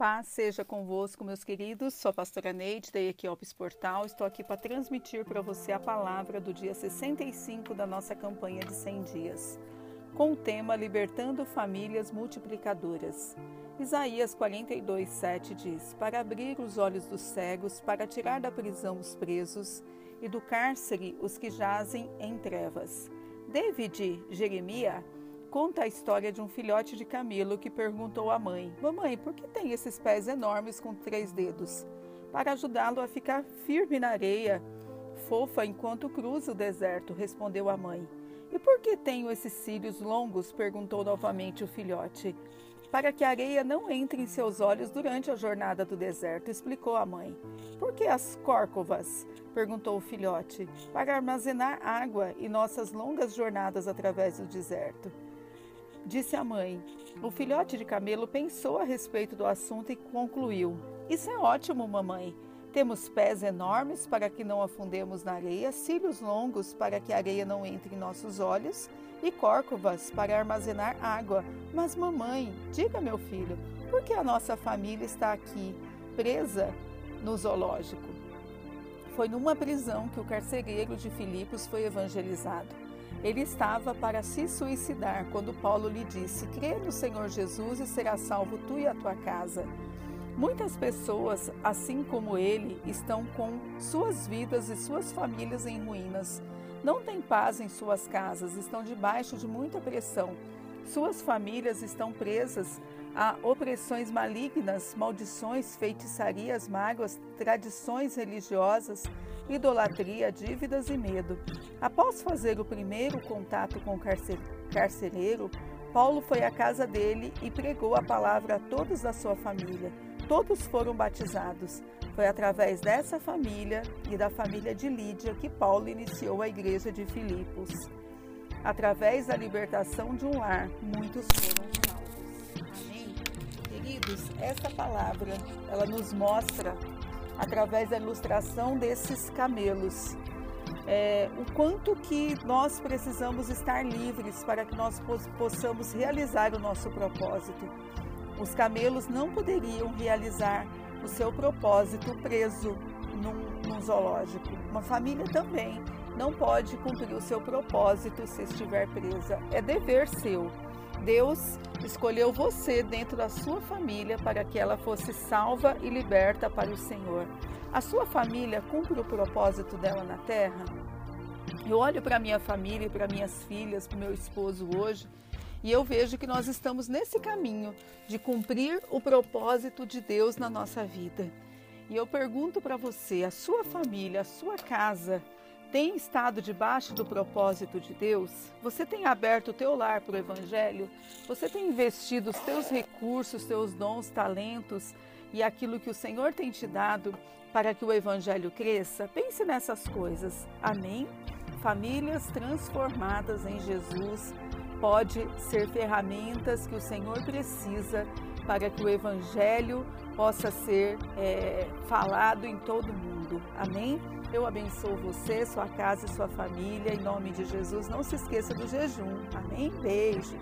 Paz seja convosco, meus queridos. Sou a pastora Neide, da Equiopes Portal. Estou aqui para transmitir para você a palavra do dia 65 da nossa campanha de 100 dias, com o tema Libertando Famílias Multiplicadoras. Isaías 42, 7 diz: Para abrir os olhos dos cegos, para tirar da prisão os presos e do cárcere os que jazem em trevas. David Jeremias conta a história de um filhote de camelo que perguntou à mãe: Mamãe, por que tem esses pés enormes com três dedos? Para ajudá-lo a ficar firme na areia, fofa enquanto cruza o deserto, respondeu a mãe. E por que tenho esses cílios longos? perguntou novamente o filhote. Para que a areia não entre em seus olhos durante a jornada do deserto, explicou a mãe. Por que as córcovas? perguntou o filhote. Para armazenar água em nossas longas jornadas através do deserto. Disse a mãe. O filhote de camelo pensou a respeito do assunto e concluiu: Isso é ótimo, mamãe. Temos pés enormes para que não afundemos na areia, cílios longos para que a areia não entre em nossos olhos e córcovas para armazenar água. Mas, mamãe, diga, meu filho, por que a nossa família está aqui, presa no zoológico? Foi numa prisão que o carcereiro de Filipos foi evangelizado. Ele estava para se suicidar quando Paulo lhe disse: Crê no Senhor Jesus e será salvo tu e a tua casa. Muitas pessoas, assim como ele, estão com suas vidas e suas famílias em ruínas. Não têm paz em suas casas, estão debaixo de muita pressão. Suas famílias estão presas a opressões malignas, maldições, feitiçarias, mágoas, tradições religiosas, idolatria, dívidas e medo. Após fazer o primeiro contato com o carcereiro, Paulo foi à casa dele e pregou a palavra a todos da sua família. Todos foram batizados. Foi através dessa família e da família de Lídia que Paulo iniciou a igreja de Filipos. Através da libertação de um lar, muitos foram salvos. Amém? Queridos, essa palavra, ela nos mostra, através da ilustração desses camelos, é, o quanto que nós precisamos estar livres para que nós possamos realizar o nosso propósito. Os camelos não poderiam realizar o seu propósito preso num, num zoológico. Uma família também não pode cumprir o seu propósito se estiver presa. É dever seu. Deus escolheu você dentro da sua família para que ela fosse salva e liberta para o Senhor. A sua família cumpre o propósito dela na terra? Eu olho para minha família, para minhas filhas, para meu esposo hoje e eu vejo que nós estamos nesse caminho de cumprir o propósito de Deus na nossa vida. E eu pergunto para você, a sua família, a sua casa, tem estado debaixo do propósito de Deus? Você tem aberto o teu lar para o Evangelho? Você tem investido os teus recursos, teus dons, talentos e aquilo que o Senhor tem te dado para que o Evangelho cresça? Pense nessas coisas. Amém? Famílias transformadas em Jesus pode ser ferramentas que o Senhor precisa para que o Evangelho possa ser é, falado em todo mundo. Amém? Eu abençoo você, sua casa e sua família. Em nome de Jesus, não se esqueça do jejum. Amém? Beijo.